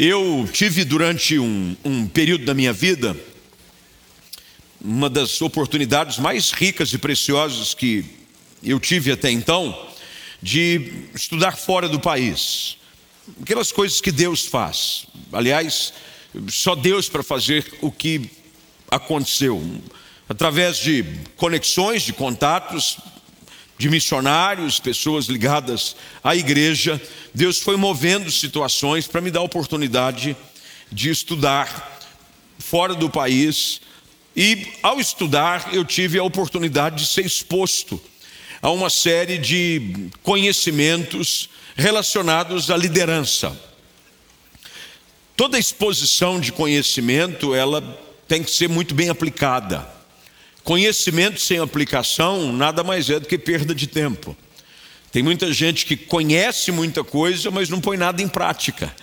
Eu tive durante um, um período da minha vida uma das oportunidades mais ricas e preciosas que eu tive até então de estudar fora do país. Aquelas coisas que Deus faz. Aliás, só Deus para fazer o que aconteceu. Através de conexões, de contatos, de missionários, pessoas ligadas à igreja, Deus foi movendo situações para me dar a oportunidade de estudar fora do país. E ao estudar, eu tive a oportunidade de ser exposto a uma série de conhecimentos relacionados à liderança. Toda exposição de conhecimento, ela tem que ser muito bem aplicada. Conhecimento sem aplicação nada mais é do que perda de tempo. Tem muita gente que conhece muita coisa, mas não põe nada em prática.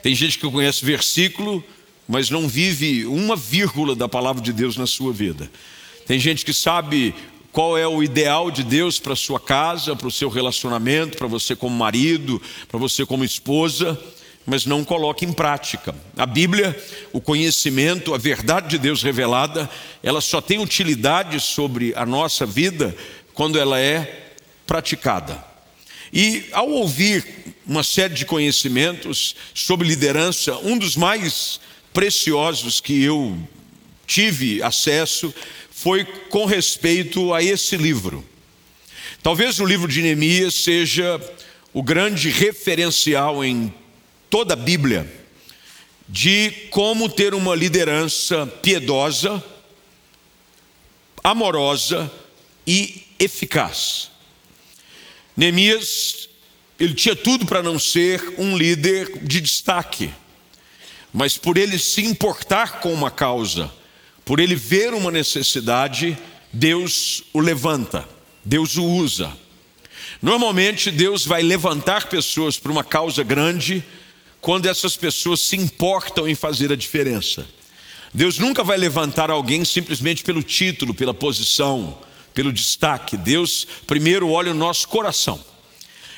Tem gente que conhece versículo, mas não vive uma vírgula da palavra de Deus na sua vida. Tem gente que sabe qual é o ideal de Deus para sua casa, para o seu relacionamento, para você como marido, para você como esposa, mas não coloca em prática. A Bíblia, o conhecimento, a verdade de Deus revelada, ela só tem utilidade sobre a nossa vida quando ela é praticada. E ao ouvir uma série de conhecimentos sobre liderança, um dos mais preciosos que eu tive acesso foi com respeito a esse livro. Talvez o livro de Neemias seja o grande referencial em toda a Bíblia de como ter uma liderança piedosa, amorosa e eficaz. Neemias, ele tinha tudo para não ser um líder de destaque, mas por ele se importar com uma causa, por ele ver uma necessidade, Deus o levanta, Deus o usa. Normalmente Deus vai levantar pessoas para uma causa grande, quando essas pessoas se importam em fazer a diferença. Deus nunca vai levantar alguém simplesmente pelo título, pela posição, pelo destaque. Deus primeiro olha o nosso coração.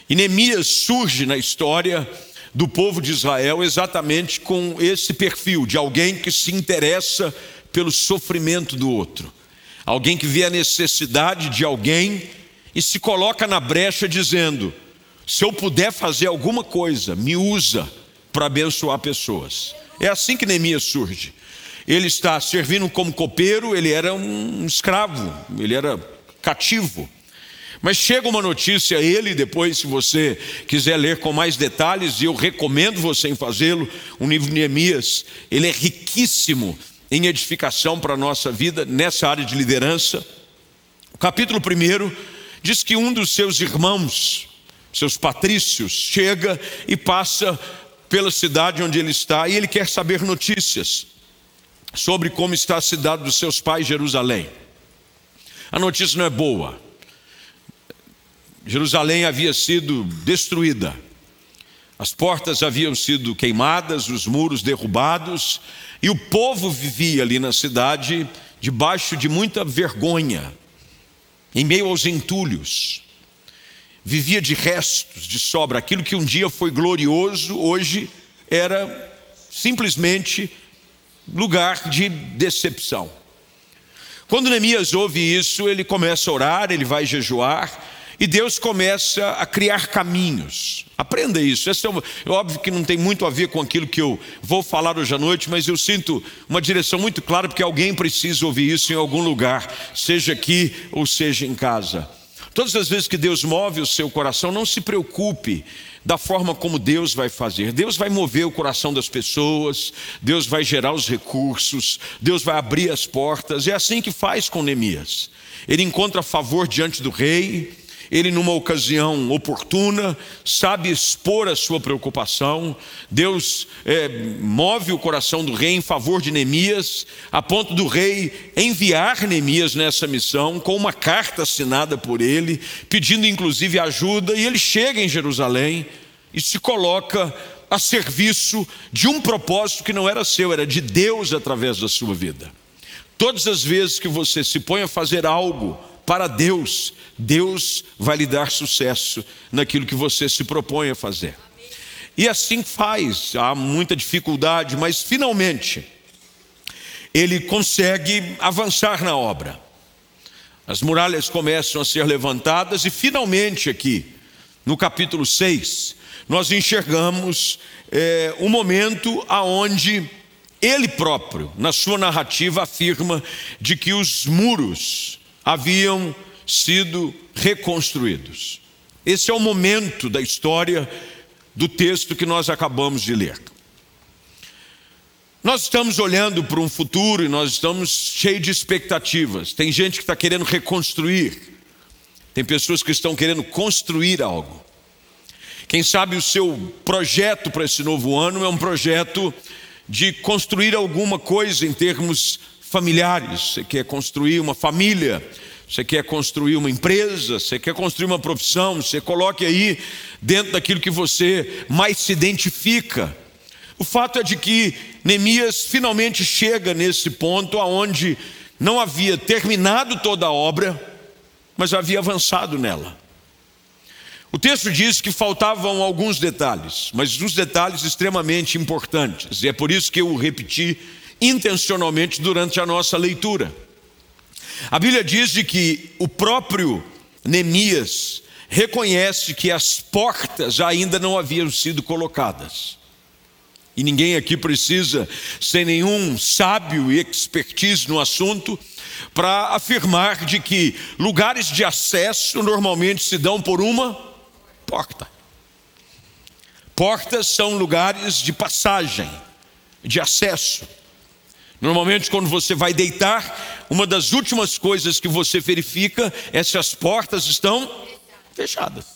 E Neemias surge na história do povo de Israel exatamente com esse perfil de alguém que se interessa pelo sofrimento do outro, alguém que vê a necessidade de alguém e se coloca na brecha dizendo: se eu puder fazer alguma coisa, me usa para abençoar pessoas. É assim que Neemias surge. Ele está servindo como copeiro, ele era um escravo, ele era cativo. Mas chega uma notícia a ele, depois, se você quiser ler com mais detalhes, e eu recomendo você em fazê-lo, o livro de Neemias, ele é riquíssimo em edificação para a nossa vida nessa área de liderança. O capítulo 1 diz que um dos seus irmãos, seus patrícios, chega e passa pela cidade onde ele está e ele quer saber notícias sobre como está a cidade dos seus pais, Jerusalém. A notícia não é boa. Jerusalém havia sido destruída, as portas haviam sido queimadas, os muros derrubados, e o povo vivia ali na cidade debaixo de muita vergonha, em meio aos entulhos vivia de restos, de sobra. Aquilo que um dia foi glorioso, hoje era simplesmente lugar de decepção. Quando Neemias ouve isso, ele começa a orar, ele vai jejuar, e Deus começa a criar caminhos. Aprenda isso. Esse é, um, é óbvio que não tem muito a ver com aquilo que eu vou falar hoje à noite, mas eu sinto uma direção muito clara porque alguém precisa ouvir isso em algum lugar, seja aqui ou seja em casa. Todas as vezes que Deus move o seu coração, não se preocupe da forma como Deus vai fazer. Deus vai mover o coração das pessoas, Deus vai gerar os recursos, Deus vai abrir as portas. É assim que faz com Neemias. Ele encontra favor diante do rei, ele, numa ocasião oportuna, sabe expor a sua preocupação. Deus é, move o coração do rei em favor de Neemias, a ponto do rei enviar Neemias nessa missão, com uma carta assinada por ele, pedindo inclusive ajuda, e ele chega em Jerusalém e se coloca a serviço de um propósito que não era seu, era de Deus através da sua vida. Todas as vezes que você se põe a fazer algo, para Deus, Deus vai lhe dar sucesso naquilo que você se propõe a fazer. E assim faz, há muita dificuldade, mas finalmente ele consegue avançar na obra. As muralhas começam a ser levantadas e finalmente aqui, no capítulo 6, nós enxergamos é, um momento aonde ele próprio, na sua narrativa, afirma de que os muros haviam sido reconstruídos. Esse é o momento da história do texto que nós acabamos de ler. Nós estamos olhando para um futuro e nós estamos cheios de expectativas. Tem gente que está querendo reconstruir, tem pessoas que estão querendo construir algo. Quem sabe o seu projeto para esse novo ano é um projeto de construir alguma coisa em termos familiares. Você quer construir uma família, você quer construir uma empresa, você quer construir uma profissão, você coloque aí dentro daquilo que você mais se identifica. O fato é de que Neemias finalmente chega nesse ponto aonde não havia terminado toda a obra, mas havia avançado nela. O texto diz que faltavam alguns detalhes, mas uns detalhes extremamente importantes, e é por isso que eu repeti intencionalmente durante a nossa leitura. A Bíblia diz de que o próprio Neemias reconhece que as portas ainda não haviam sido colocadas. E ninguém aqui precisa ser nenhum sábio e expertise no assunto para afirmar de que lugares de acesso normalmente se dão por uma porta. Portas são lugares de passagem, de acesso. Normalmente, quando você vai deitar, uma das últimas coisas que você verifica é se as portas estão fechadas.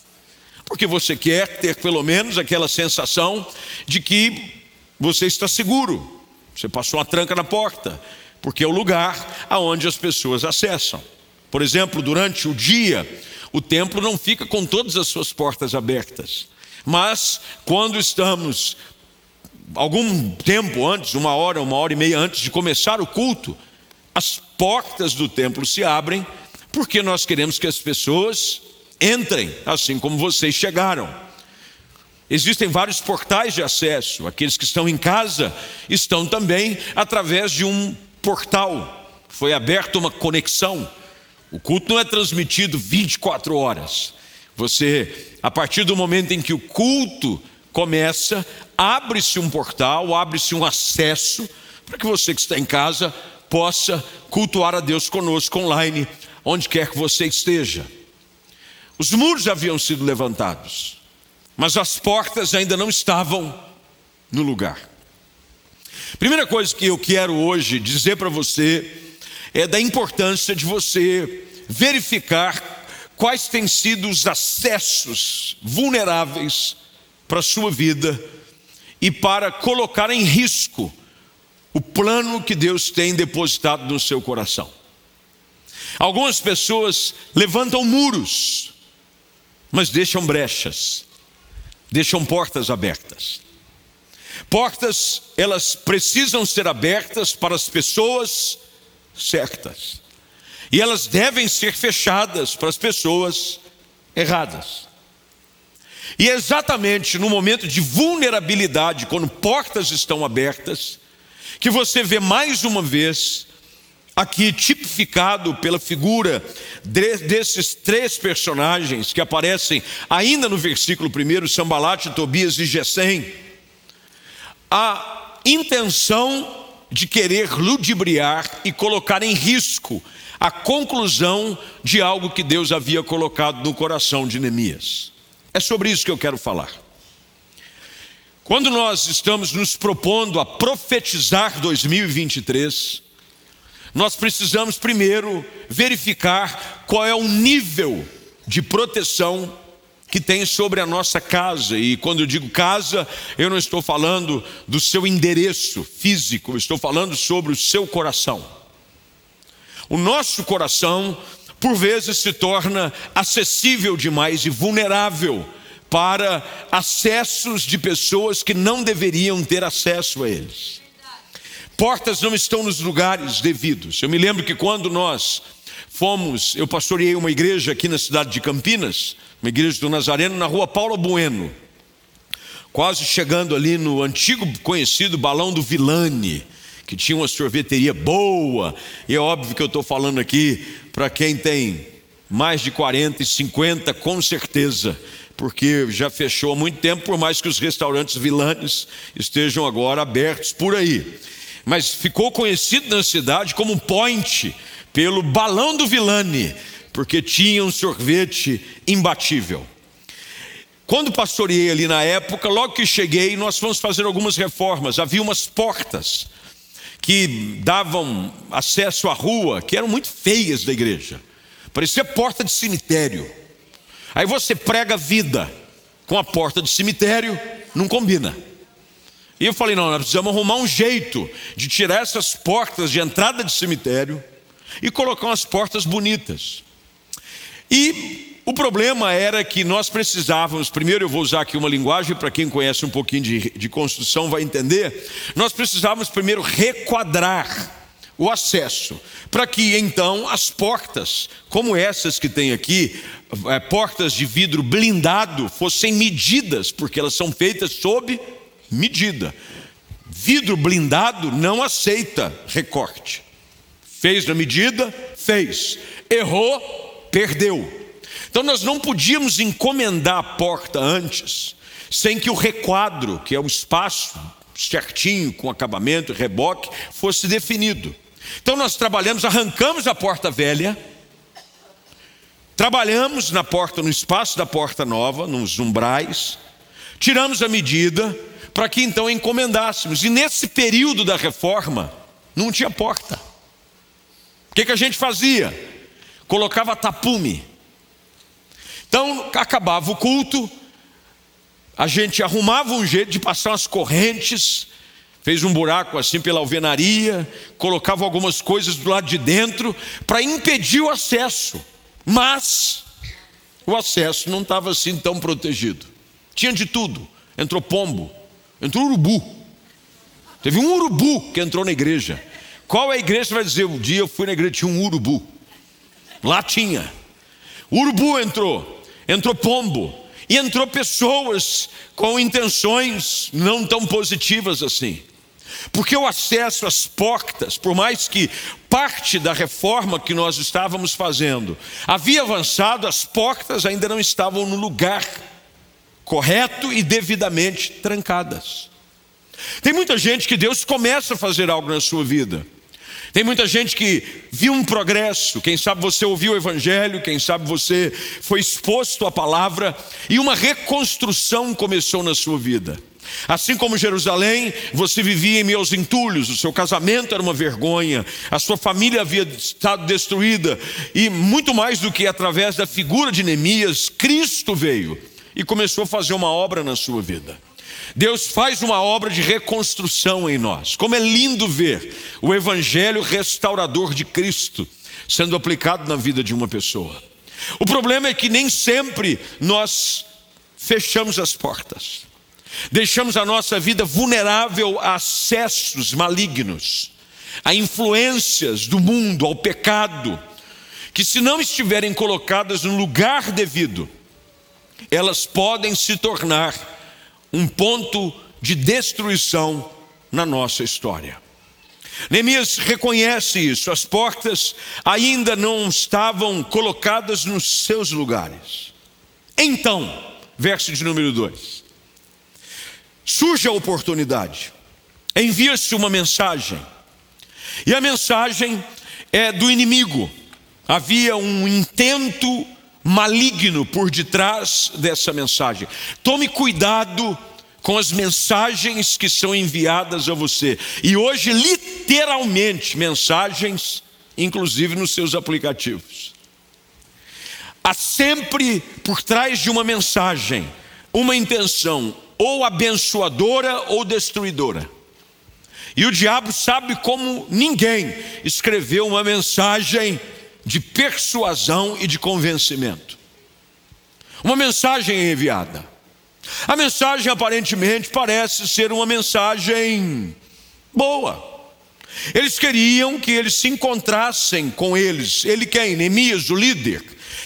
Porque você quer ter pelo menos aquela sensação de que você está seguro. Você passou uma tranca na porta, porque é o lugar aonde as pessoas acessam. Por exemplo, durante o dia, o templo não fica com todas as suas portas abertas. Mas quando estamos algum tempo antes, uma hora, uma hora e meia antes de começar o culto, as portas do templo se abrem, porque nós queremos que as pessoas entrem, assim como vocês chegaram. Existem vários portais de acesso, aqueles que estão em casa estão também através de um portal. Foi aberta uma conexão. O culto não é transmitido 24 horas. Você, a partir do momento em que o culto começa, abre-se um portal, abre-se um acesso para que você que está em casa possa cultuar a Deus conosco online, onde quer que você esteja. Os muros haviam sido levantados, mas as portas ainda não estavam no lugar. Primeira coisa que eu quero hoje dizer para você é da importância de você verificar quais têm sido os acessos vulneráveis para a sua vida e para colocar em risco o plano que Deus tem depositado no seu coração. Algumas pessoas levantam muros, mas deixam brechas, deixam portas abertas. Portas, elas precisam ser abertas para as pessoas certas. E elas devem ser fechadas para as pessoas erradas. E é exatamente no momento de vulnerabilidade, quando portas estão abertas, que você vê mais uma vez, aqui tipificado pela figura desses três personagens que aparecem ainda no versículo 1, Sambalate, Tobias e Gesem, a intenção de querer ludibriar e colocar em risco a conclusão de algo que Deus havia colocado no coração de Neemias. É sobre isso que eu quero falar. Quando nós estamos nos propondo a profetizar 2023, nós precisamos primeiro verificar qual é o nível de proteção que tem sobre a nossa casa. E quando eu digo casa, eu não estou falando do seu endereço físico, eu estou falando sobre o seu coração. O nosso coração por vezes se torna acessível demais e vulnerável para acessos de pessoas que não deveriam ter acesso a eles. Portas não estão nos lugares devidos. Eu me lembro que quando nós fomos, eu pastoreei uma igreja aqui na cidade de Campinas, uma igreja do Nazareno, na rua Paulo Bueno. quase chegando ali no antigo conhecido balão do Vilani, que tinha uma sorveteria boa. E é óbvio que eu estou falando aqui para quem tem mais de 40 e 50, com certeza, porque já fechou há muito tempo, por mais que os restaurantes Vilanes estejam agora abertos por aí. Mas ficou conhecido na cidade como Point, pelo balão do Vilani, porque tinha um sorvete imbatível. Quando pastoreei ali na época, logo que cheguei, nós fomos fazer algumas reformas. Havia umas portas que davam acesso à rua, que eram muito feias da igreja. Parecia porta de cemitério. Aí você prega vida com a porta de cemitério, não combina. E eu falei: não, nós precisamos arrumar um jeito de tirar essas portas de entrada de cemitério e colocar umas portas bonitas. E o problema era que nós precisávamos, primeiro eu vou usar aqui uma linguagem para quem conhece um pouquinho de, de construção vai entender. Nós precisávamos primeiro requadrar o acesso, para que então as portas, como essas que tem aqui, é, portas de vidro blindado, fossem medidas, porque elas são feitas sob medida. Vidro blindado não aceita recorte. Fez na medida, fez. Errou, perdeu. Então nós não podíamos encomendar a porta antes, sem que o requadro, que é o espaço certinho, com acabamento, reboque, fosse definido. Então nós trabalhamos, arrancamos a porta velha, trabalhamos na porta, no espaço da porta nova, nos umbrais, tiramos a medida para que então encomendássemos. E nesse período da reforma, não tinha porta. O que, que a gente fazia? Colocava tapume então, acabava o culto, a gente arrumava um jeito de passar umas correntes, fez um buraco assim pela alvenaria, colocava algumas coisas do lado de dentro para impedir o acesso. Mas o acesso não estava assim tão protegido. Tinha de tudo. Entrou pombo, entrou urubu. Teve um urubu que entrou na igreja. Qual é a igreja vai dizer? Um dia eu fui na igreja tinha um urubu. Lá tinha. O urubu entrou entrou pombo, e entrou pessoas com intenções não tão positivas assim. Porque o acesso às portas, por mais que parte da reforma que nós estávamos fazendo havia avançado, as portas ainda não estavam no lugar correto e devidamente trancadas. Tem muita gente que Deus começa a fazer algo na sua vida. Tem muita gente que viu um progresso, quem sabe você ouviu o Evangelho, quem sabe você foi exposto à palavra e uma reconstrução começou na sua vida. Assim como Jerusalém, você vivia em meus entulhos, o seu casamento era uma vergonha, a sua família havia estado destruída, e muito mais do que através da figura de Neemias, Cristo veio e começou a fazer uma obra na sua vida. Deus faz uma obra de reconstrução em nós. Como é lindo ver o evangelho restaurador de Cristo sendo aplicado na vida de uma pessoa. O problema é que nem sempre nós fechamos as portas. Deixamos a nossa vida vulnerável a acessos malignos, a influências do mundo, ao pecado, que se não estiverem colocadas no lugar devido, elas podem se tornar um ponto de destruição na nossa história. Neemias reconhece isso, as portas ainda não estavam colocadas nos seus lugares. Então, verso de número 2: surge a oportunidade, envia-se uma mensagem, e a mensagem é do inimigo. Havia um intento maligno por detrás dessa mensagem. Tome cuidado com as mensagens que são enviadas a você. E hoje, literalmente, mensagens, inclusive nos seus aplicativos. Há sempre por trás de uma mensagem uma intenção ou abençoadora ou destruidora. E o diabo sabe como ninguém escreveu uma mensagem de persuasão e de convencimento. Uma mensagem enviada. A mensagem aparentemente parece ser uma mensagem boa. Eles queriam que eles se encontrassem com eles. Ele quem? Neemias, o líder.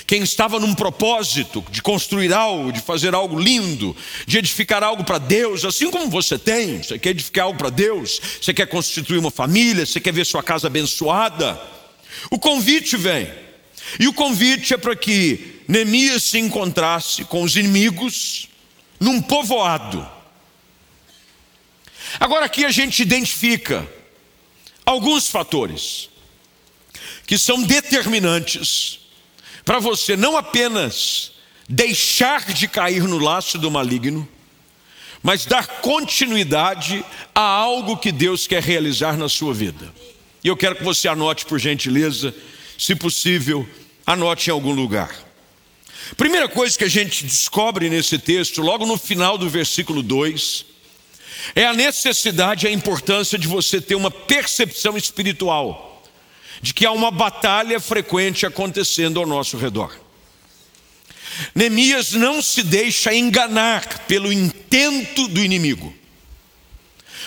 quem estava num propósito de construir algo, de fazer algo lindo, de edificar algo para Deus, assim como você tem, você quer edificar algo para Deus, você quer constituir uma família, você quer ver sua casa abençoada, o convite vem. E o convite é para que Neemias se encontrasse com os inimigos num povoado. Agora aqui a gente identifica alguns fatores que são determinantes para você não apenas deixar de cair no laço do maligno, mas dar continuidade a algo que Deus quer realizar na sua vida. E eu quero que você anote, por gentileza, se possível, anote em algum lugar. Primeira coisa que a gente descobre nesse texto, logo no final do versículo 2, é a necessidade e a importância de você ter uma percepção espiritual de que há uma batalha frequente acontecendo ao nosso redor. Neemias não se deixa enganar pelo intento do inimigo.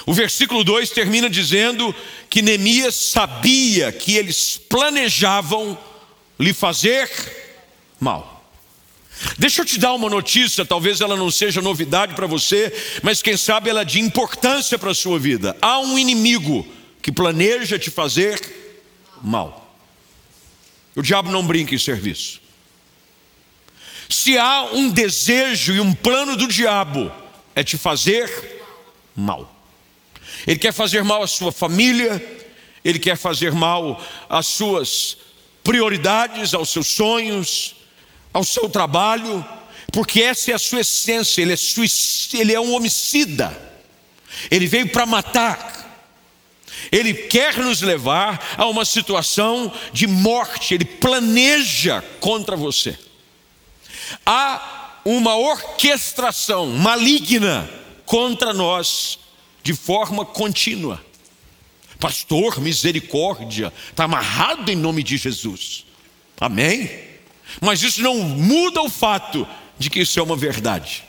O versículo 2 termina dizendo que Neemias sabia que eles planejavam lhe fazer mal. Deixa eu te dar uma notícia, talvez ela não seja novidade para você, mas quem sabe ela é de importância para a sua vida. Há um inimigo que planeja te fazer mal. O diabo não brinca em serviço. Se há um desejo e um plano do diabo, é te fazer mal. Ele quer fazer mal à sua família, ele quer fazer mal às suas prioridades, aos seus sonhos, ao seu trabalho, porque essa é a sua essência, ele é, suicida, ele é um homicida, ele veio para matar. Ele quer nos levar a uma situação de morte, ele planeja contra você. Há uma orquestração maligna contra nós de forma contínua. Pastor, misericórdia, está amarrado em nome de Jesus. Amém? Mas isso não muda o fato de que isso é uma verdade.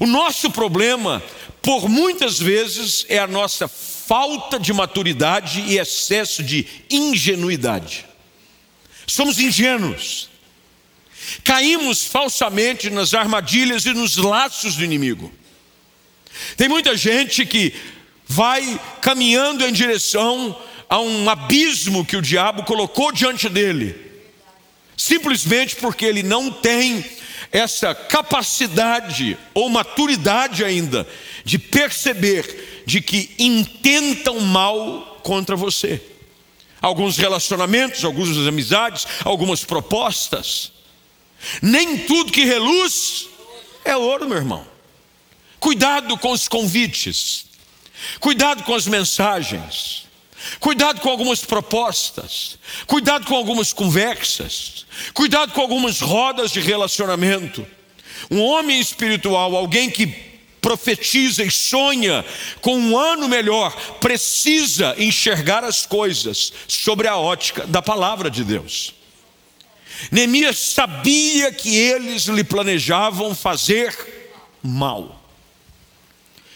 O nosso problema, por muitas vezes, é a nossa falta de maturidade e excesso de ingenuidade. Somos ingênuos. Caímos falsamente nas armadilhas e nos laços do inimigo. Tem muita gente que vai caminhando em direção a um abismo que o diabo colocou diante dele, simplesmente porque ele não tem essa capacidade ou maturidade ainda de perceber de que intentam mal contra você. Alguns relacionamentos, algumas amizades, algumas propostas. Nem tudo que reluz é ouro, meu irmão. Cuidado com os convites. Cuidado com as mensagens. Cuidado com algumas propostas. Cuidado com algumas conversas. Cuidado com algumas rodas de relacionamento. Um homem espiritual, alguém que profetiza e sonha com um ano melhor, precisa enxergar as coisas sobre a ótica da palavra de Deus. Neemias sabia que eles lhe planejavam fazer mal.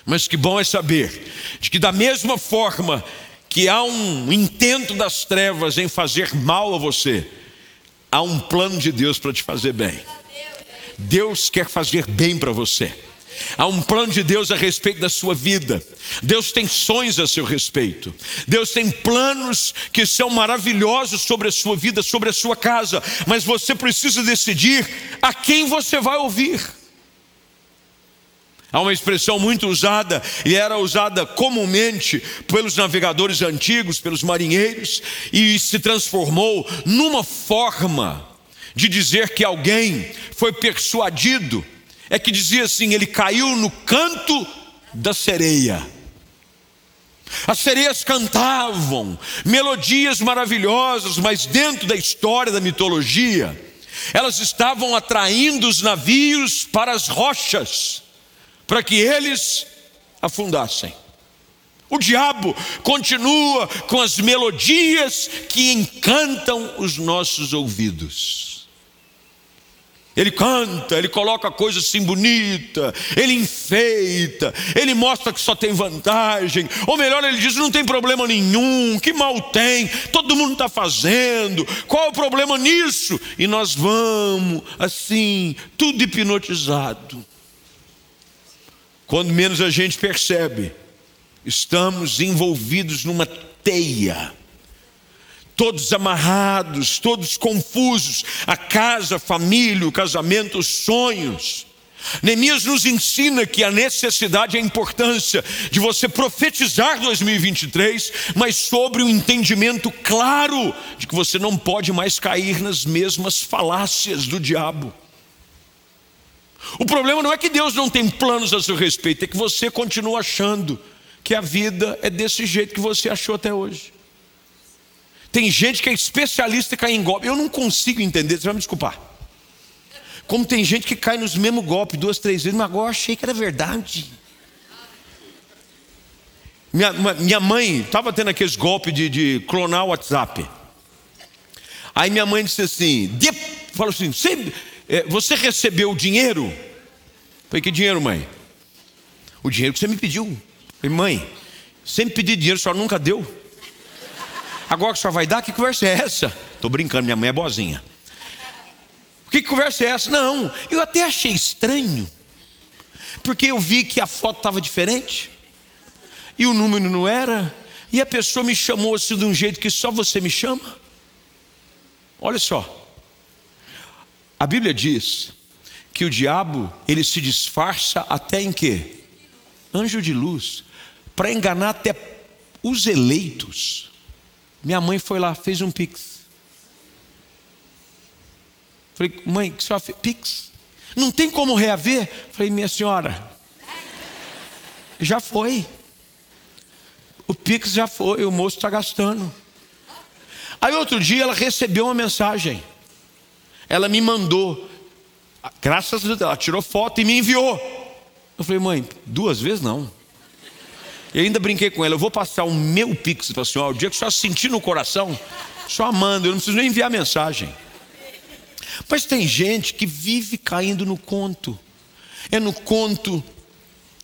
Mas que bom é saber de que, da mesma forma que há um intento das trevas em fazer mal a você, há um plano de Deus para te fazer bem. Deus quer fazer bem para você. Há um plano de Deus a respeito da sua vida. Deus tem sonhos a seu respeito. Deus tem planos que são maravilhosos sobre a sua vida, sobre a sua casa. Mas você precisa decidir a quem você vai ouvir. Há uma expressão muito usada, e era usada comumente pelos navegadores antigos, pelos marinheiros, e se transformou numa forma de dizer que alguém foi persuadido é que dizia assim: ele caiu no canto da sereia. As sereias cantavam melodias maravilhosas, mas dentro da história da mitologia, elas estavam atraindo os navios para as rochas, para que eles afundassem. O diabo continua com as melodias que encantam os nossos ouvidos. Ele canta, ele coloca coisa assim bonita, ele enfeita, ele mostra que só tem vantagem, ou melhor, ele diz: não tem problema nenhum, que mal tem, todo mundo está fazendo, qual o problema nisso? E nós vamos assim, tudo hipnotizado. Quando menos a gente percebe, estamos envolvidos numa teia todos amarrados, todos confusos, a casa, a família, o casamento, os sonhos. Neemias nos ensina que a necessidade e a importância de você profetizar 2023, mas sobre o entendimento claro de que você não pode mais cair nas mesmas falácias do diabo. O problema não é que Deus não tem planos a seu respeito, é que você continua achando que a vida é desse jeito que você achou até hoje. Tem gente que é especialista em cair em golpe. Eu não consigo entender, você vai me desculpar. Como tem gente que cai nos mesmos golpes duas, três vezes, mas agora achei que era verdade. Minha, minha mãe estava tendo aqueles golpes de, de clonar o WhatsApp. Aí minha mãe disse assim: falou assim, é, você recebeu o dinheiro? Falei, que dinheiro, mãe? O dinheiro que você me pediu. Falei, mãe, sempre pedi dinheiro, só nunca deu. Agora que só vai dar, que conversa é essa? Estou brincando, minha mãe é boazinha. Que conversa é essa? Não, eu até achei estranho, porque eu vi que a foto estava diferente, e o número não era, e a pessoa me chamou assim de um jeito que só você me chama. Olha só, a Bíblia diz que o diabo ele se disfarça até em quê? Anjo de luz, para enganar até os eleitos. Minha mãe foi lá, fez um pix. Falei, mãe, que senhora fez? Pix? Não tem como reaver? Falei, minha senhora, já foi. O pix já foi, o moço está gastando. Aí outro dia ela recebeu uma mensagem. Ela me mandou, graças a Deus, ela tirou foto e me enviou. Eu falei, mãe, duas vezes não. Eu ainda brinquei com ela, eu vou passar o meu pix para a senhora, o dia que a senhora sentir no coração, só manda, eu não preciso nem enviar mensagem. Mas tem gente que vive caindo no conto. É no conto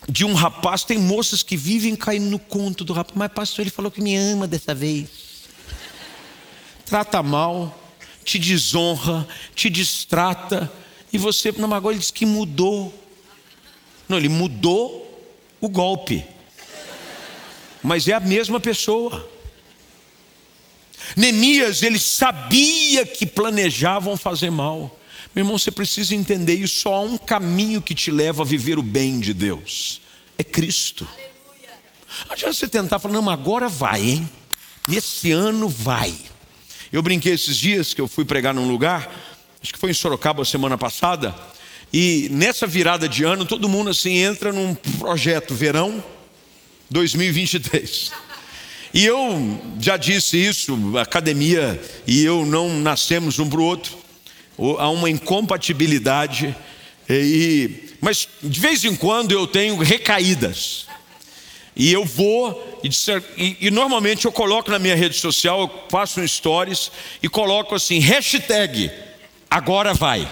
de um rapaz, tem moças que vivem caindo no conto do rapaz, mas pastor, ele falou que me ama dessa vez. Trata mal, te desonra, te distrata, e você, não, agora ele diz que mudou. Não, ele mudou o golpe mas é a mesma pessoa. Neemias, ele sabia que planejavam fazer mal. Meu irmão, você precisa entender isso. Só há um caminho que te leva a viver o bem de Deus: é Cristo. Não adianta você tentar falar, não, agora vai, hein? Nesse ano vai. Eu brinquei esses dias que eu fui pregar num lugar, acho que foi em Sorocaba semana passada, e nessa virada de ano todo mundo assim entra num projeto verão 2023. E eu já disse isso, academia e eu não nascemos um para o outro, há uma incompatibilidade, e, mas de vez em quando eu tenho recaídas. E eu vou, e, e, e, normalmente eu coloco na minha rede social, eu faço um stories e coloco assim, hashtag agora vai.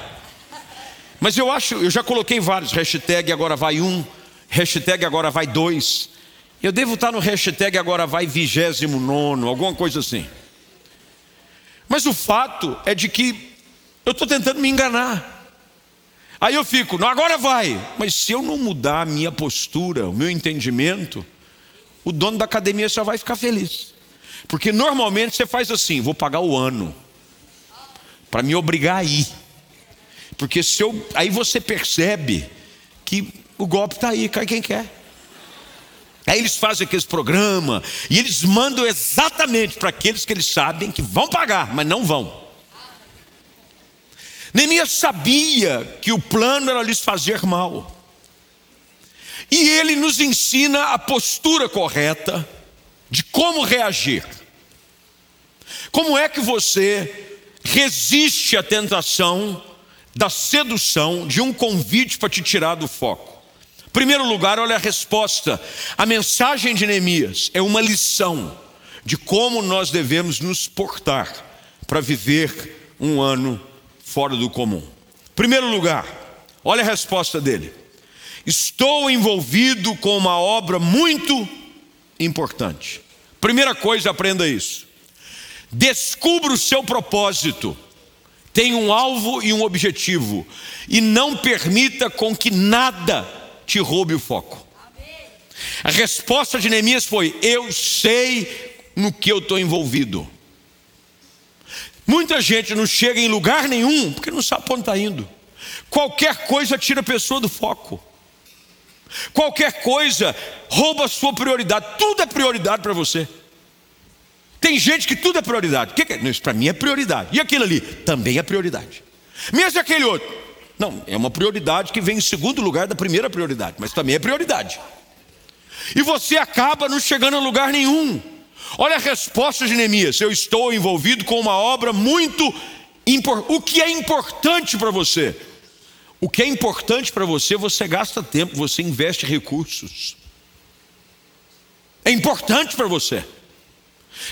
Mas eu acho, eu já coloquei vários, hashtag agora vai um, hashtag agora vai dois. Eu devo estar no hashtag agora vai vigésimo nono, alguma coisa assim. Mas o fato é de que eu estou tentando me enganar. Aí eu fico, não, agora vai. Mas se eu não mudar a minha postura, o meu entendimento, o dono da academia só vai ficar feliz. Porque normalmente você faz assim, vou pagar o ano. Para me obrigar a ir. Porque se eu. Aí você percebe que o golpe está aí, cai quem quer. Aí eles fazem aqueles programas e eles mandam exatamente para aqueles que eles sabem que vão pagar, mas não vão. Neemias sabia que o plano era lhes fazer mal. E ele nos ensina a postura correta de como reagir. Como é que você resiste à tentação da sedução de um convite para te tirar do foco? Primeiro lugar, olha a resposta. A mensagem de Neemias é uma lição de como nós devemos nos portar para viver um ano fora do comum. Primeiro lugar, olha a resposta dele. Estou envolvido com uma obra muito importante. Primeira coisa, aprenda isso. Descubra o seu propósito. Tem um alvo e um objetivo. E não permita com que nada te roube o foco. A resposta de Neemias foi: Eu sei no que eu estou envolvido. Muita gente não chega em lugar nenhum porque não sabe para onde está indo. Qualquer coisa tira a pessoa do foco. Qualquer coisa rouba a sua prioridade. Tudo é prioridade para você. Tem gente que tudo é prioridade. Que, que é? Isso para mim é prioridade. E aquilo ali também é prioridade. Mesmo aquele outro. Não, é uma prioridade que vem em segundo lugar da primeira prioridade, mas também é prioridade. E você acaba não chegando a lugar nenhum. Olha a resposta de Neemias: Eu estou envolvido com uma obra muito importante. O que é importante para você? O que é importante para você, você gasta tempo, você investe recursos. É importante para você.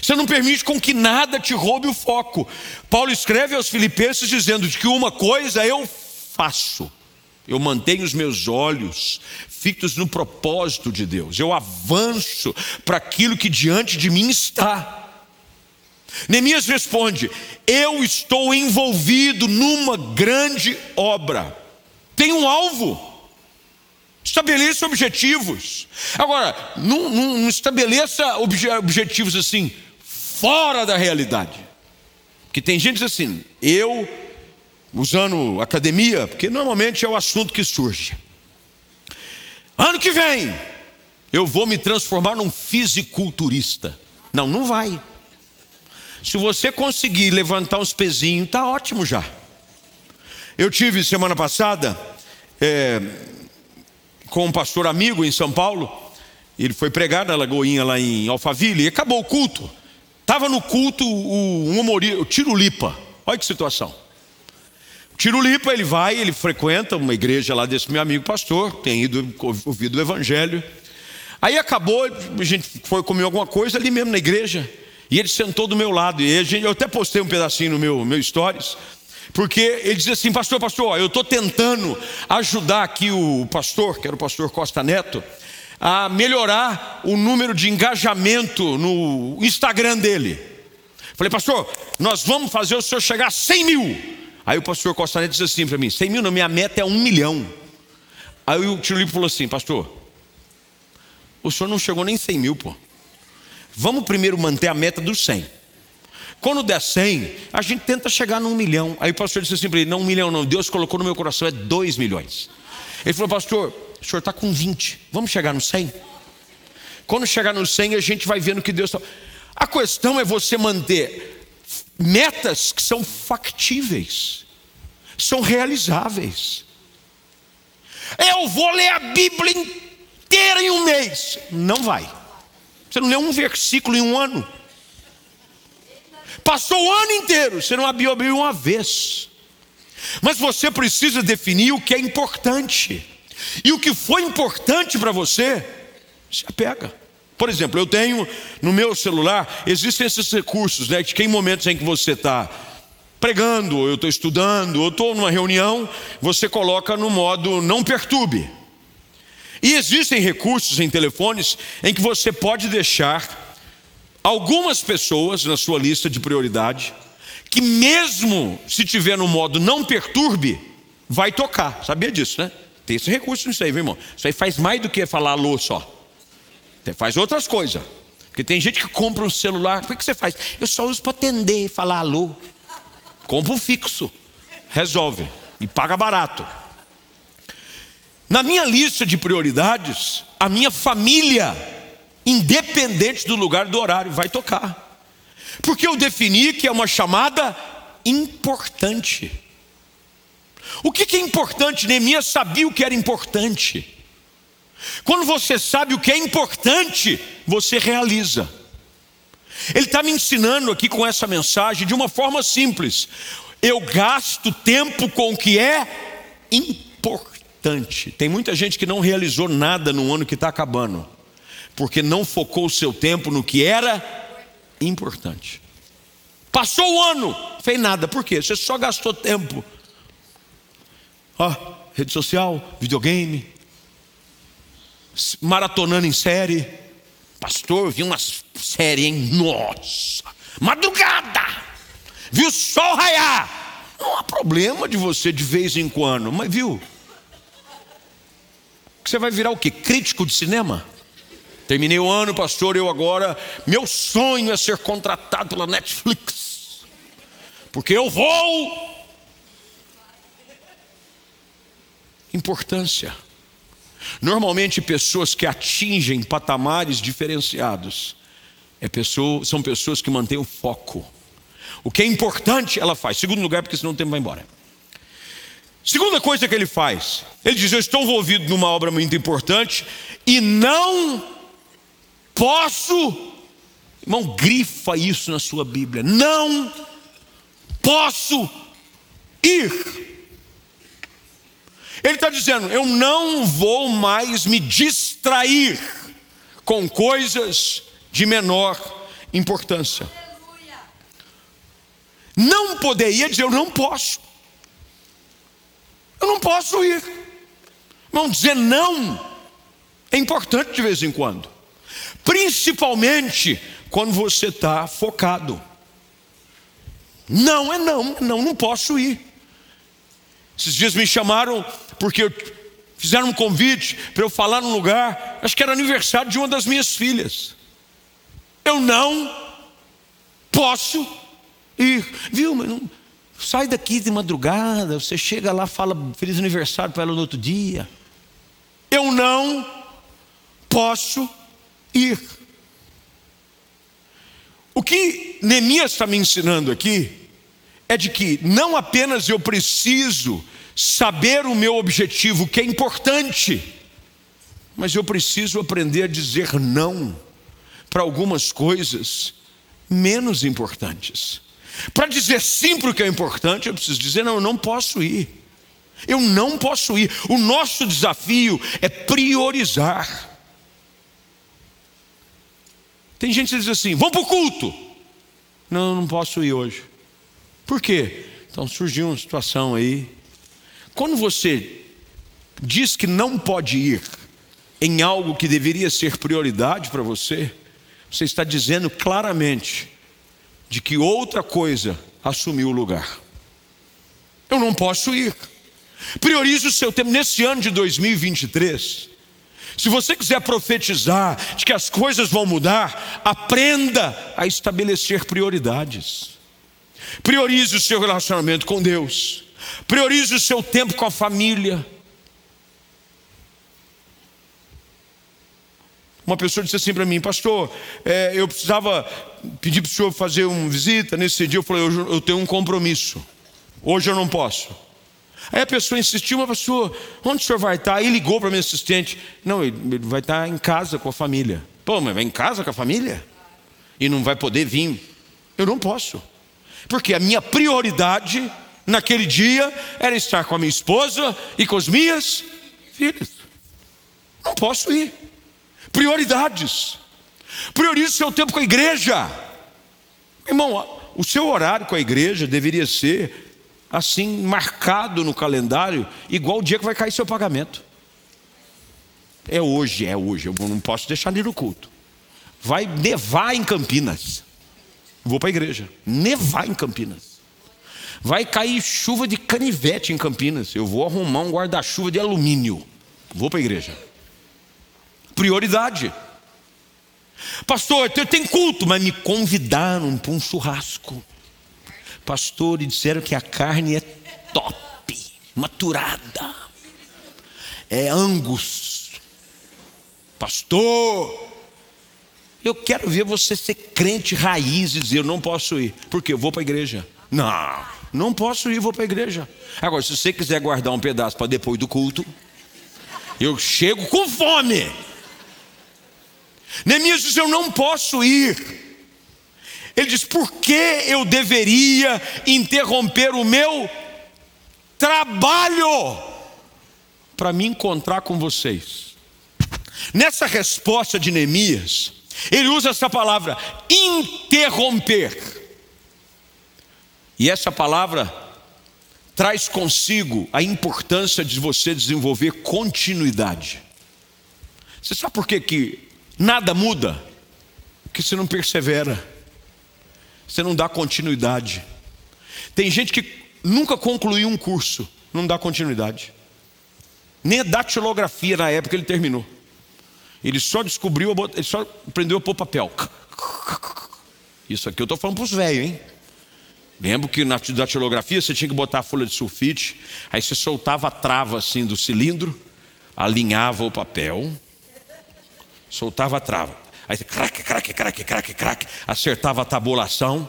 Você não permite com que nada te roube o foco. Paulo escreve aos Filipenses dizendo que uma coisa eu faço. Eu mantenho os meus olhos fitos no propósito de Deus. Eu avanço para aquilo que diante de mim está. Neemias responde: Eu estou envolvido numa grande obra tem um alvo. Estabeleça objetivos. Agora, não, não, não estabeleça obje, objetivos assim, fora da realidade. Porque tem gente assim, eu, usando academia, porque normalmente é o assunto que surge. Ano que vem, eu vou me transformar num fisiculturista. Não, não vai. Se você conseguir levantar uns pezinhos, está ótimo já. Eu tive semana passada é, com um pastor amigo em São Paulo. Ele foi pregar na Lagoinha lá em Alphaville e acabou o culto. Estava no culto o, um humorista, o Tirulipa. Olha que situação. O Tirulipa, ele vai, ele frequenta uma igreja lá desse meu amigo pastor, tem ido ouvido o evangelho. Aí acabou, a gente foi comer alguma coisa ali mesmo na igreja. E ele sentou do meu lado. E eu até postei um pedacinho no meu, meu stories. Porque ele diz assim, pastor, pastor, eu estou tentando ajudar aqui o pastor, que era o pastor Costa Neto, a melhorar o número de engajamento no Instagram dele. Falei, pastor, nós vamos fazer o senhor chegar a 100 mil. Aí o pastor Costa Neto disse assim para mim: 100 mil, não, minha meta é um milhão. Aí o tio Lipo falou assim: Pastor, o senhor não chegou nem 100 mil, pô. Vamos primeiro manter a meta dos 100. Quando der 100, a gente tenta chegar num milhão. Aí o pastor disse assim para ele: Não, um milhão não, Deus colocou no meu coração, é dois milhões. Ele falou: Pastor, o senhor está com 20, vamos chegar no 100? Quando chegar no 100, a gente vai vendo que Deus está. A questão é você manter metas que são factíveis, são realizáveis. Eu vou ler a Bíblia inteira em um mês. Não vai. Você não lê um versículo em um ano. Passou o ano inteiro, você não abriu, abriu uma vez. Mas você precisa definir o que é importante. E o que foi importante para você, se apega. Por exemplo, eu tenho no meu celular, existem esses recursos, né? Que em momentos em que você está pregando, ou eu estou estudando, ou estou numa reunião, você coloca no modo não perturbe. E existem recursos em telefones em que você pode deixar algumas pessoas na sua lista de prioridade que mesmo se tiver no modo não perturbe, vai tocar. Sabia disso, né? Tem esse recurso nisso aí, viu, irmão? Isso aí faz mais do que falar alô só. Faz outras coisas. Porque tem gente que compra um celular. O que você faz? Eu só uso para atender, falar alô. Compra um fixo. Resolve. E paga barato. Na minha lista de prioridades, a minha família independente do lugar do horário, vai tocar. Porque eu defini que é uma chamada importante. O que, é importante? Neemias sabia o que era importante. Quando você sabe o que é importante, você realiza. Ele está me ensinando aqui com essa mensagem de uma forma simples. Eu gasto tempo com o que é importante. Tem muita gente que não realizou nada no ano que está acabando porque não focou o seu tempo no que era importante. Passou o ano, fez nada, por quê? Você só gastou tempo. Ó, rede social, videogame, maratonando em série. Pastor, vi uma série, hein? Nossa! Madrugada! Viu o sol raiar! Não há problema de você de vez em quando, mas viu? Você vai virar o quê? Crítico de cinema? Terminei o ano, pastor, eu agora, meu sonho é ser contratado pela Netflix. Porque eu vou. Importância. Normalmente, pessoas que atingem patamares diferenciados é pessoa, são pessoas que mantêm o foco. O que é importante, ela faz. Segundo lugar, porque senão o tempo vai embora. Segunda coisa que ele faz, ele diz: Eu estou envolvido numa obra muito importante e não posso, irmão, grifa isso na sua Bíblia, não posso ir. Ele está dizendo: eu não vou mais me distrair com coisas de menor importância. Não poder ir, dizer: eu não posso. Eu não posso ir. Vamos dizer não é importante de vez em quando, principalmente quando você está focado. Não é não, não, não posso ir. Esses dias me chamaram porque fizeram um convite para eu falar num lugar, acho que era aniversário de uma das minhas filhas. Eu não posso ir, viu? Mas não, sai daqui de madrugada, você chega lá, fala feliz aniversário para ela no outro dia. Eu não posso ir. O que Neemias está me ensinando aqui é de que não apenas eu preciso saber o meu objetivo, que é importante, mas eu preciso aprender a dizer não para algumas coisas menos importantes. Para dizer sim para o que é importante, eu preciso dizer: não, eu não posso ir. Eu não posso ir. O nosso desafio é priorizar. Tem gente que diz assim: vamos para o culto. Não, não posso ir hoje. Por quê? Então surgiu uma situação aí quando você diz que não pode ir em algo que deveria ser prioridade para você, você está dizendo claramente de que outra coisa assumiu o lugar. Eu não posso ir. Priorize o seu tempo nesse ano de 2023. Se você quiser profetizar de que as coisas vão mudar, aprenda a estabelecer prioridades. Priorize o seu relacionamento com Deus. Priorize o seu tempo com a família. Uma pessoa disse assim para mim, pastor, é, eu precisava pedir para o senhor fazer uma visita. Nesse dia eu falei, eu, eu tenho um compromisso. Hoje eu não posso. Aí a pessoa insistiu, mas pastor, onde o senhor vai estar? E ligou para minha assistente. Não, ele vai estar em casa com a família. Pô, mas vai em casa com a família? E não vai poder vir? Eu não posso. Porque a minha prioridade naquele dia era estar com a minha esposa e com as minhas filhas. Não posso ir. Prioridades. Priorize o seu tempo com a igreja. Irmão, o seu horário com a igreja deveria ser assim, marcado no calendário, igual o dia que vai cair seu pagamento. É hoje, é hoje. Eu não posso deixar ir no culto. Vai nevar em Campinas. Vou para a igreja. Nevar em Campinas. Vai cair chuva de canivete em Campinas. Eu vou arrumar um guarda-chuva de alumínio. Vou para a igreja. Prioridade. Pastor, tenho culto, mas me convidaram para um churrasco. Pastor, e disseram que a carne é top, maturada. É angus. Pastor, eu quero ver você ser crente raiz e dizer: eu não posso ir, porque eu vou para a igreja. Não. Não posso ir, vou para a igreja. Agora, se você quiser guardar um pedaço para depois do culto, eu chego com fome. Neemias diz: Eu não posso ir. Ele diz: Por que eu deveria interromper o meu trabalho para me encontrar com vocês? Nessa resposta de Neemias, ele usa essa palavra interromper. E essa palavra traz consigo a importância de você desenvolver continuidade. Você sabe por que, que nada muda? Porque você não persevera, você não dá continuidade. Tem gente que nunca concluiu um curso, não dá continuidade. Nem a datilografia na época ele terminou. Ele só descobriu, ele só aprendeu a pôr papel. Isso aqui eu estou falando para os velhos, hein? Lembro que na datilografia você tinha que botar a folha de sulfite, aí você soltava a trava assim do cilindro, alinhava o papel, soltava a trava. Aí você craque, craque, craque, craque, craque, acertava a tabulação.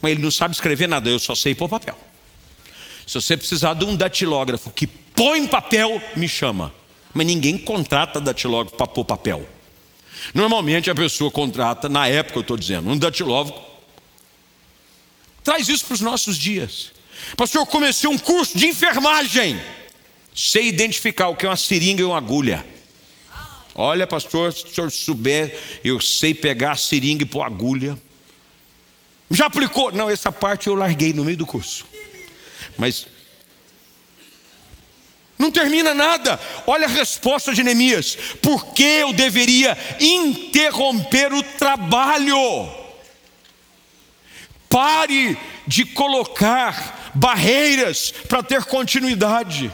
Mas ele não sabe escrever nada, eu só sei pôr papel. Se você precisar de um datilógrafo que põe papel, me chama. Mas ninguém contrata datilógrafo para pôr papel. Normalmente a pessoa contrata, na época eu estou dizendo, um datilógrafo. Traz isso para os nossos dias. Pastor, eu comecei um curso de enfermagem. Sei identificar o que é uma seringa e uma agulha. Olha, pastor, se o senhor souber, eu sei pegar a seringa e pôr agulha. Já aplicou? Não, essa parte eu larguei no meio do curso. Mas não termina nada. Olha a resposta de Neemias: por que eu deveria interromper o trabalho? Pare de colocar barreiras para ter continuidade.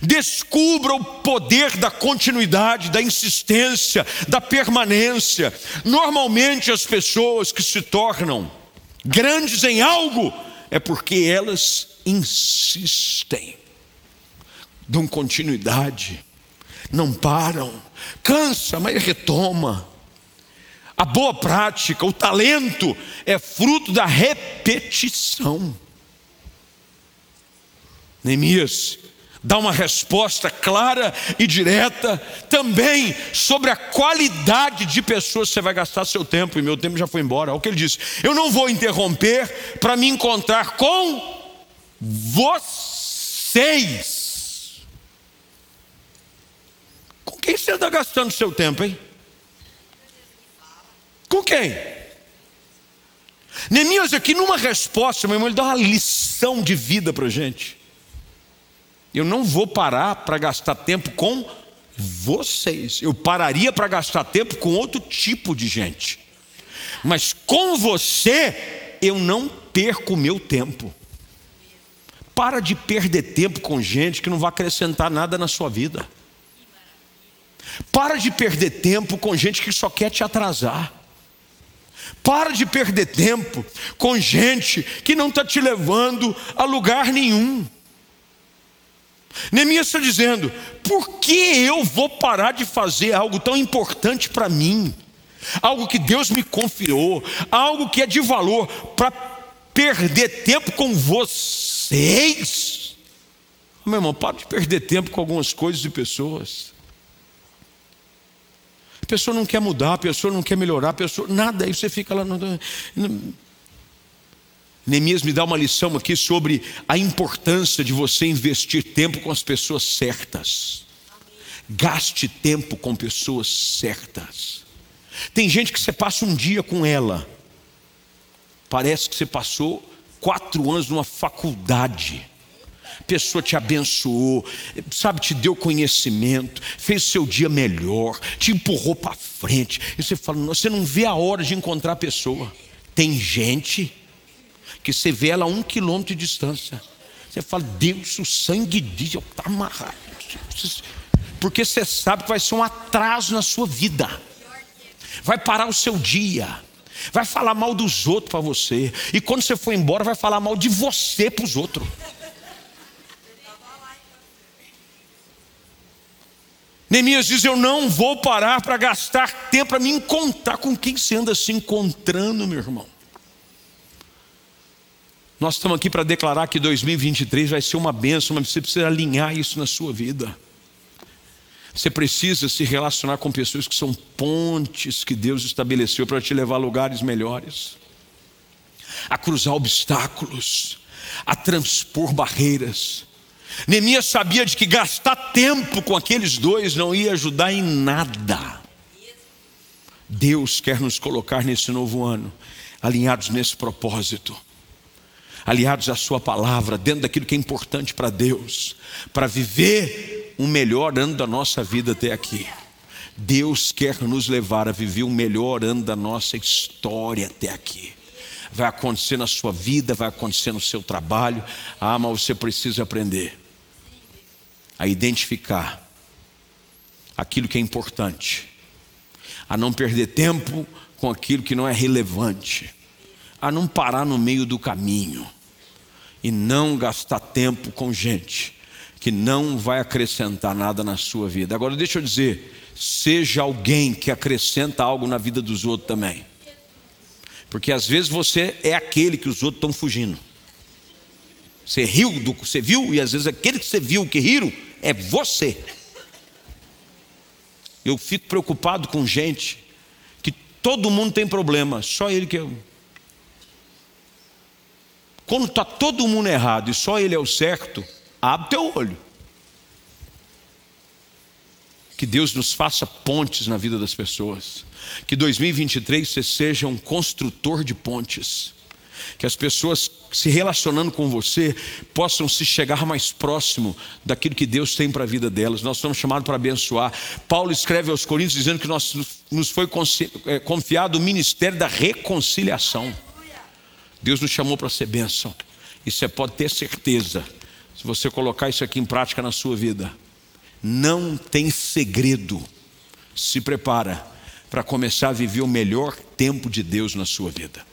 Descubra o poder da continuidade, da insistência, da permanência. Normalmente, as pessoas que se tornam grandes em algo é porque elas insistem dão continuidade, não param, cansa, mas retoma. A boa prática, o talento é fruto da repetição. Neemias dá uma resposta clara e direta também sobre a qualidade de pessoas que você vai gastar seu tempo, e meu tempo já foi embora. Olha o que ele disse: Eu não vou interromper para me encontrar com vocês. Quem você anda gastando seu tempo, hein? Com quem? Neemias aqui numa resposta, meu irmão, ele dá uma lição de vida para gente. Eu não vou parar para gastar tempo com vocês. Eu pararia para gastar tempo com outro tipo de gente. Mas com você, eu não perco o meu tempo. Para de perder tempo com gente que não vai acrescentar nada na sua vida. Para de perder tempo com gente que só quer te atrasar. Para de perder tempo com gente que não está te levando a lugar nenhum. Neemias está dizendo: por que eu vou parar de fazer algo tão importante para mim? Algo que Deus me confiou, algo que é de valor, para perder tempo com vocês? Meu irmão, para de perder tempo com algumas coisas e pessoas. A pessoa não quer mudar, a pessoa não quer melhorar, a pessoa. Nada, aí você fica lá. No. Neemias me dá uma lição aqui sobre a importância de você investir tempo com as pessoas certas. Gaste tempo com pessoas certas. Tem gente que você passa um dia com ela, parece que você passou quatro anos numa faculdade pessoa te abençoou, sabe, te deu conhecimento, fez seu dia melhor, te empurrou para frente. E você fala, você não vê a hora de encontrar a pessoa. Tem gente que você vê ela a um quilômetro de distância. Você fala, Deus, o sangue diz, eu está amarrado. Porque você sabe que vai ser um atraso na sua vida. Vai parar o seu dia. Vai falar mal dos outros para você. E quando você for embora, vai falar mal de você para os outros. Neemias diz: Eu não vou parar para gastar tempo para me encontrar. Com quem você anda se encontrando, meu irmão? Nós estamos aqui para declarar que 2023 vai ser uma bênção, mas você precisa alinhar isso na sua vida. Você precisa se relacionar com pessoas que são pontes que Deus estabeleceu para te levar a lugares melhores, a cruzar obstáculos, a transpor barreiras. Neemias sabia de que gastar tempo com aqueles dois não ia ajudar em nada. Deus quer nos colocar nesse novo ano, alinhados nesse propósito. Aliados à Sua palavra, dentro daquilo que é importante para Deus, para viver o melhor ano da nossa vida até aqui. Deus quer nos levar a viver o melhor ano da nossa história até aqui. Vai acontecer na sua vida, vai acontecer no seu trabalho. Ah, mas você precisa aprender a identificar aquilo que é importante, a não perder tempo com aquilo que não é relevante, a não parar no meio do caminho e não gastar tempo com gente que não vai acrescentar nada na sua vida. Agora, deixa eu dizer, seja alguém que acrescenta algo na vida dos outros também. Porque às vezes você é aquele que os outros estão fugindo. Você riu do que você viu, e às vezes aquele que você viu que riram é você. Eu fico preocupado com gente que todo mundo tem problema, só ele que é. Quando está todo mundo errado e só ele é o certo, abre teu olho. Que Deus nos faça pontes na vida das pessoas. Que 2023 você seja um construtor de pontes. Que as pessoas se relacionando com você possam se chegar mais próximo daquilo que Deus tem para a vida delas. Nós somos chamados para abençoar. Paulo escreve aos Coríntios dizendo que nós, nos foi é, confiado o ministério da reconciliação. Deus nos chamou para ser bênção. E você pode ter certeza, se você colocar isso aqui em prática na sua vida, não tem segredo. Se prepara para começar a viver o melhor tempo de Deus na sua vida.